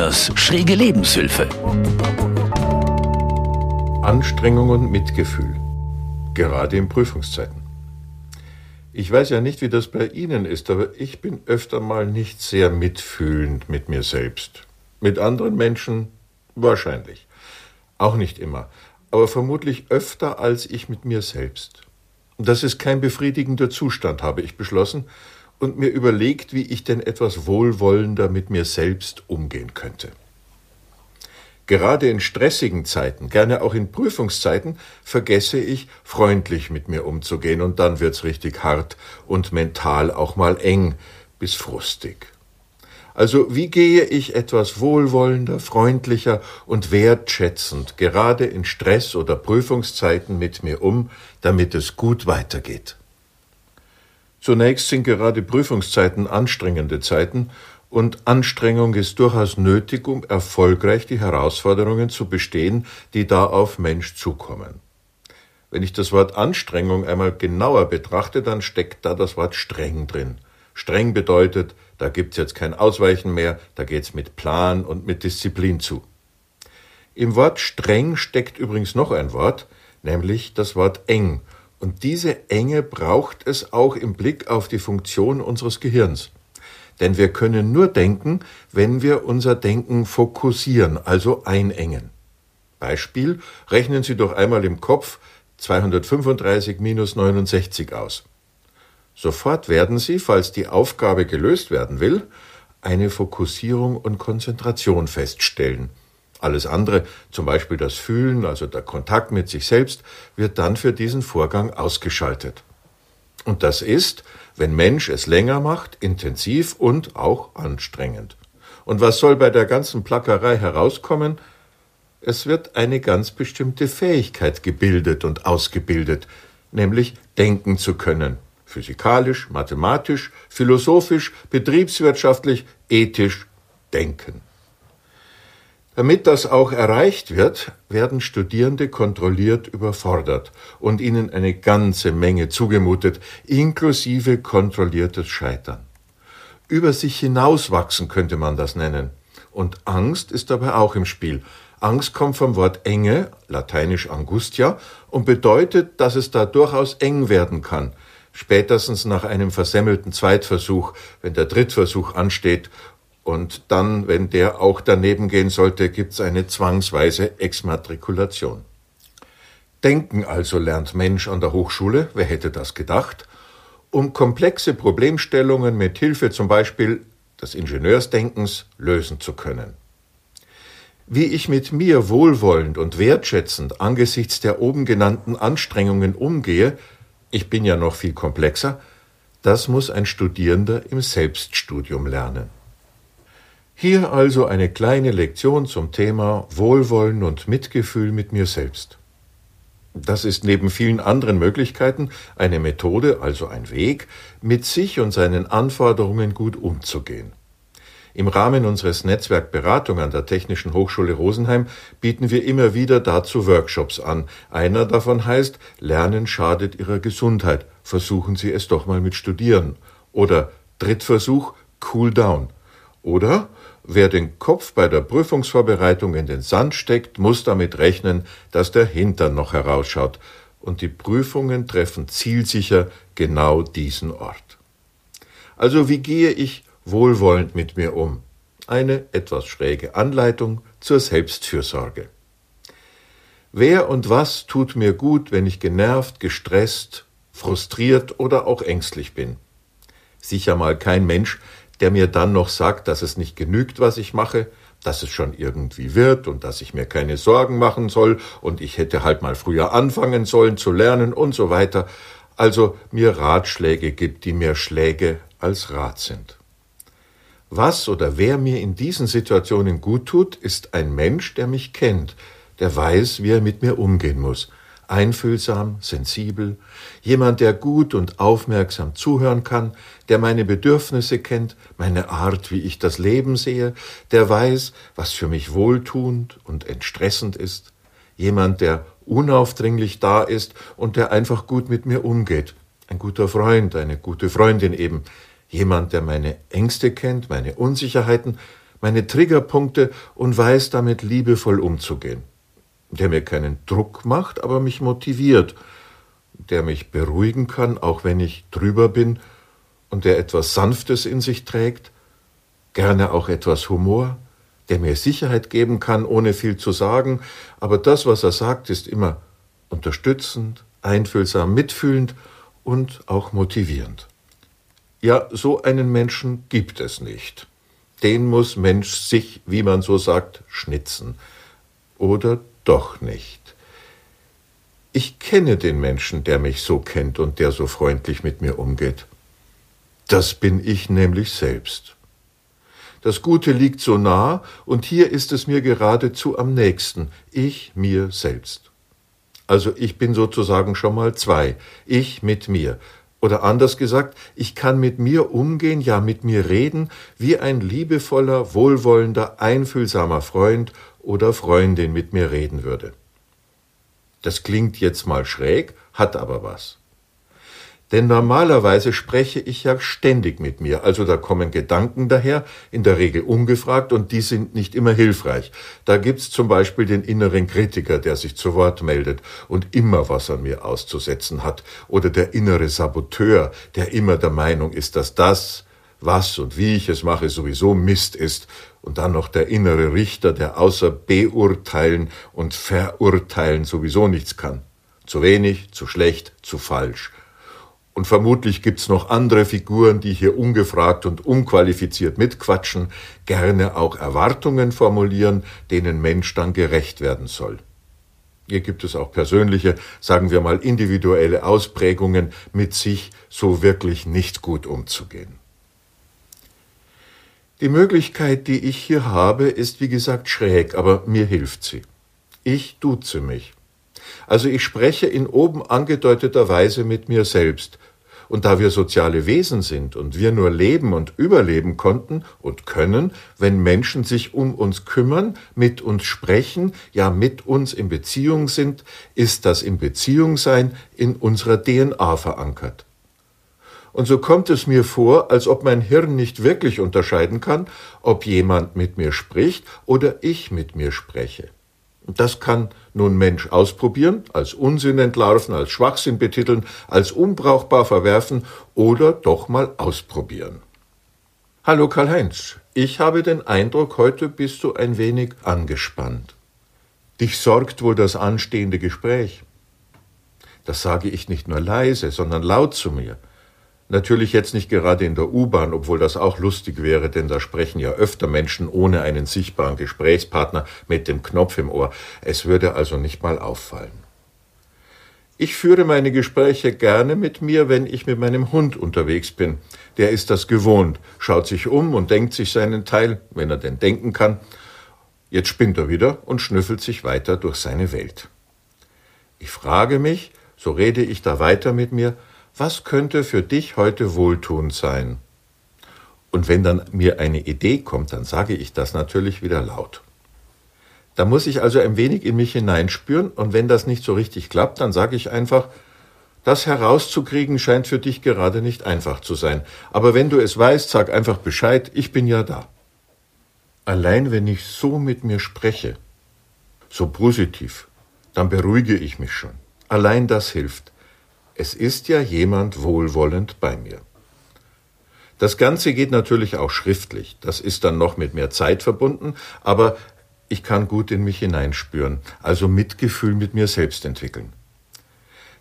Kühners schräge Lebenshilfe. Anstrengung und Mitgefühl, gerade in Prüfungszeiten. Ich weiß ja nicht, wie das bei Ihnen ist, aber ich bin öfter mal nicht sehr mitfühlend mit mir selbst. Mit anderen Menschen wahrscheinlich. Auch nicht immer, aber vermutlich öfter als ich mit mir selbst. Das ist kein befriedigender Zustand, habe ich beschlossen, und mir überlegt, wie ich denn etwas wohlwollender mit mir selbst umgehen könnte. Gerade in stressigen Zeiten, gerne auch in Prüfungszeiten, vergesse ich, freundlich mit mir umzugehen, und dann wird's richtig hart und mental auch mal eng bis frustig. Also wie gehe ich etwas wohlwollender, freundlicher und wertschätzend gerade in Stress- oder Prüfungszeiten mit mir um, damit es gut weitergeht? Zunächst sind gerade Prüfungszeiten anstrengende Zeiten, und Anstrengung ist durchaus nötig, um erfolgreich die Herausforderungen zu bestehen, die da auf Mensch zukommen. Wenn ich das Wort Anstrengung einmal genauer betrachte, dann steckt da das Wort streng drin. Streng bedeutet, da gibt's jetzt kein Ausweichen mehr, da geht's mit Plan und mit Disziplin zu. Im Wort streng steckt übrigens noch ein Wort, nämlich das Wort eng, und diese Enge braucht es auch im Blick auf die Funktion unseres Gehirns. Denn wir können nur denken, wenn wir unser Denken fokussieren, also einengen. Beispiel, rechnen Sie doch einmal im Kopf 235 minus 69 aus. Sofort werden Sie, falls die Aufgabe gelöst werden will, eine Fokussierung und Konzentration feststellen. Alles andere, zum Beispiel das Fühlen, also der Kontakt mit sich selbst, wird dann für diesen Vorgang ausgeschaltet. Und das ist, wenn Mensch es länger macht, intensiv und auch anstrengend. Und was soll bei der ganzen Plackerei herauskommen? Es wird eine ganz bestimmte Fähigkeit gebildet und ausgebildet, nämlich denken zu können. Physikalisch, mathematisch, philosophisch, betriebswirtschaftlich, ethisch denken. Damit das auch erreicht wird, werden Studierende kontrolliert überfordert und ihnen eine ganze Menge zugemutet, inklusive kontrolliertes Scheitern. Über sich hinauswachsen könnte man das nennen. Und Angst ist dabei auch im Spiel. Angst kommt vom Wort Enge, lateinisch Angustia, und bedeutet, dass es da durchaus eng werden kann, spätestens nach einem versemmelten Zweitversuch, wenn der Drittversuch ansteht und dann, wenn der auch daneben gehen sollte, gibt's eine zwangsweise Exmatrikulation. Denken also lernt Mensch an der Hochschule, wer hätte das gedacht, um komplexe Problemstellungen mit Hilfe zum Beispiel des Ingenieursdenkens lösen zu können. Wie ich mit mir wohlwollend und wertschätzend angesichts der oben genannten Anstrengungen umgehe, ich bin ja noch viel komplexer, das muss ein Studierender im Selbststudium lernen. Hier also eine kleine Lektion zum Thema Wohlwollen und Mitgefühl mit mir selbst. Das ist neben vielen anderen Möglichkeiten eine Methode, also ein Weg, mit sich und seinen Anforderungen gut umzugehen. Im Rahmen unseres Netzwerk Beratung an der Technischen Hochschule Rosenheim bieten wir immer wieder dazu Workshops an. Einer davon heißt Lernen schadet Ihrer Gesundheit. Versuchen Sie es doch mal mit Studieren. Oder Drittversuch Cool Down. Oder Wer den Kopf bei der Prüfungsvorbereitung in den Sand steckt, muss damit rechnen, dass der Hintern noch herausschaut, und die Prüfungen treffen zielsicher genau diesen Ort. Also wie gehe ich wohlwollend mit mir um? Eine etwas schräge Anleitung zur Selbstfürsorge. Wer und was tut mir gut, wenn ich genervt, gestresst, frustriert oder auch ängstlich bin? Sicher mal kein Mensch, der mir dann noch sagt, dass es nicht genügt, was ich mache, dass es schon irgendwie wird und dass ich mir keine Sorgen machen soll und ich hätte halt mal früher anfangen sollen zu lernen und so weiter, also mir Ratschläge gibt, die mehr Schläge als Rat sind. Was oder wer mir in diesen Situationen gut tut, ist ein Mensch, der mich kennt, der weiß, wie er mit mir umgehen muss, einfühlsam, sensibel, jemand, der gut und aufmerksam zuhören kann, der meine Bedürfnisse kennt, meine Art, wie ich das Leben sehe, der weiß, was für mich wohltuend und entstressend ist, jemand, der unaufdringlich da ist und der einfach gut mit mir umgeht, ein guter Freund, eine gute Freundin eben, jemand, der meine Ängste kennt, meine Unsicherheiten, meine Triggerpunkte und weiß damit liebevoll umzugehen. Der mir keinen Druck macht, aber mich motiviert, der mich beruhigen kann, auch wenn ich drüber bin, und der etwas Sanftes in sich trägt, gerne auch etwas Humor, der mir Sicherheit geben kann, ohne viel zu sagen, aber das, was er sagt, ist immer unterstützend, einfühlsam, mitfühlend und auch motivierend. Ja, so einen Menschen gibt es nicht. Den muss Mensch sich, wie man so sagt, schnitzen. Oder doch nicht. Ich kenne den Menschen, der mich so kennt und der so freundlich mit mir umgeht. Das bin ich nämlich selbst. Das Gute liegt so nah, und hier ist es mir geradezu am nächsten, ich mir selbst. Also ich bin sozusagen schon mal zwei, ich mit mir. Oder anders gesagt, ich kann mit mir umgehen, ja mit mir reden, wie ein liebevoller, wohlwollender, einfühlsamer Freund oder Freundin mit mir reden würde. Das klingt jetzt mal schräg, hat aber was. Denn normalerweise spreche ich ja ständig mit mir, also da kommen Gedanken daher, in der Regel ungefragt, und die sind nicht immer hilfreich. Da gibt's zum Beispiel den inneren Kritiker, der sich zu Wort meldet und immer was an mir auszusetzen hat, oder der innere Saboteur, der immer der Meinung ist, dass das, was und wie ich es mache, sowieso Mist ist, und dann noch der innere Richter, der außer beurteilen und verurteilen sowieso nichts kann. Zu wenig, zu schlecht, zu falsch und vermutlich gibt's noch andere Figuren, die hier ungefragt und unqualifiziert mitquatschen, gerne auch Erwartungen formulieren, denen Mensch dann gerecht werden soll. Hier gibt es auch persönliche, sagen wir mal individuelle Ausprägungen, mit sich so wirklich nicht gut umzugehen. Die Möglichkeit, die ich hier habe, ist wie gesagt schräg, aber mir hilft sie. Ich duze mich. Also ich spreche in oben angedeuteter Weise mit mir selbst. Und da wir soziale Wesen sind und wir nur leben und überleben konnten und können, wenn Menschen sich um uns kümmern, mit uns sprechen, ja mit uns in Beziehung sind, ist das im Beziehungsein in unserer DNA verankert. Und so kommt es mir vor, als ob mein Hirn nicht wirklich unterscheiden kann, ob jemand mit mir spricht oder ich mit mir spreche. Das kann nun Mensch ausprobieren, als Unsinn entlarven, als Schwachsinn betiteln, als unbrauchbar verwerfen oder doch mal ausprobieren. Hallo Karl-Heinz, ich habe den Eindruck, heute bist du ein wenig angespannt. Dich sorgt wohl das anstehende Gespräch. Das sage ich nicht nur leise, sondern laut zu mir. Natürlich jetzt nicht gerade in der U-Bahn, obwohl das auch lustig wäre, denn da sprechen ja öfter Menschen ohne einen sichtbaren Gesprächspartner mit dem Knopf im Ohr. Es würde also nicht mal auffallen. Ich führe meine Gespräche gerne mit mir, wenn ich mit meinem Hund unterwegs bin. Der ist das gewohnt, schaut sich um und denkt sich seinen Teil, wenn er denn denken kann. Jetzt spinnt er wieder und schnüffelt sich weiter durch seine Welt. Ich frage mich, so rede ich da weiter mit mir, was könnte für dich heute wohltuend sein? Und wenn dann mir eine Idee kommt, dann sage ich das natürlich wieder laut. Da muss ich also ein wenig in mich hineinspüren und wenn das nicht so richtig klappt, dann sage ich einfach, das herauszukriegen scheint für dich gerade nicht einfach zu sein. Aber wenn du es weißt, sag einfach Bescheid, ich bin ja da. Allein wenn ich so mit mir spreche, so positiv, dann beruhige ich mich schon. Allein das hilft. Es ist ja jemand wohlwollend bei mir. Das Ganze geht natürlich auch schriftlich. Das ist dann noch mit mehr Zeit verbunden, aber ich kann gut in mich hineinspüren, also Mitgefühl mit mir selbst entwickeln.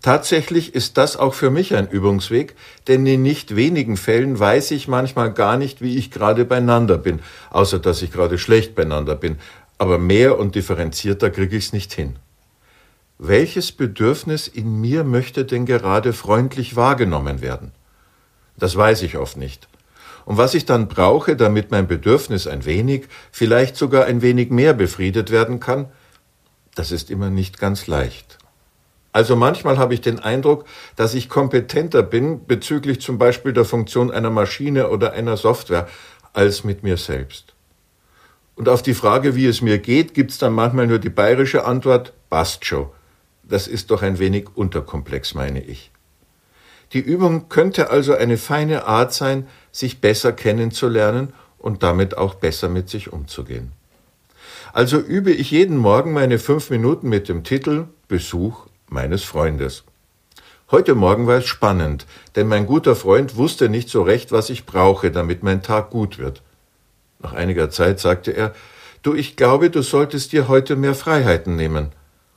Tatsächlich ist das auch für mich ein Übungsweg, denn in nicht wenigen Fällen weiß ich manchmal gar nicht, wie ich gerade beieinander bin, außer dass ich gerade schlecht beieinander bin, aber mehr und differenzierter kriege ich es nicht hin welches Bedürfnis in mir möchte denn gerade freundlich wahrgenommen werden? Das weiß ich oft nicht. Und was ich dann brauche, damit mein Bedürfnis ein wenig, vielleicht sogar ein wenig mehr befriedet werden kann, das ist immer nicht ganz leicht. Also manchmal habe ich den Eindruck, dass ich kompetenter bin bezüglich zum Beispiel der Funktion einer Maschine oder einer Software als mit mir selbst. Und auf die Frage, wie es mir geht, gibt's dann manchmal nur die bayerische Antwort, passt schon das ist doch ein wenig unterkomplex, meine ich. Die Übung könnte also eine feine Art sein, sich besser kennenzulernen und damit auch besser mit sich umzugehen. Also übe ich jeden Morgen meine fünf Minuten mit dem Titel Besuch meines Freundes. Heute Morgen war es spannend, denn mein guter Freund wusste nicht so recht, was ich brauche, damit mein Tag gut wird. Nach einiger Zeit sagte er, Du, ich glaube, du solltest dir heute mehr Freiheiten nehmen.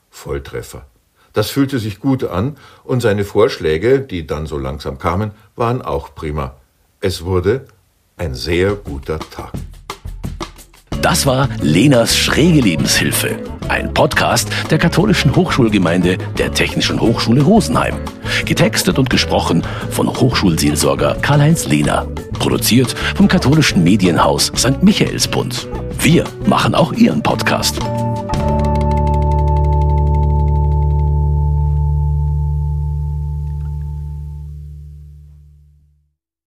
Volltreffer. Das fühlte sich gut an, und seine Vorschläge, die dann so langsam kamen, waren auch prima. Es wurde ein sehr guter Tag. Das war Lenas schräge Lebenshilfe, ein Podcast der katholischen Hochschulgemeinde der Technischen Hochschule Rosenheim. Getextet und gesprochen von Hochschulseelsorger Karl-Heinz Lehner. Produziert vom katholischen Medienhaus St. Michaelsbund. Wir machen auch Ihren Podcast.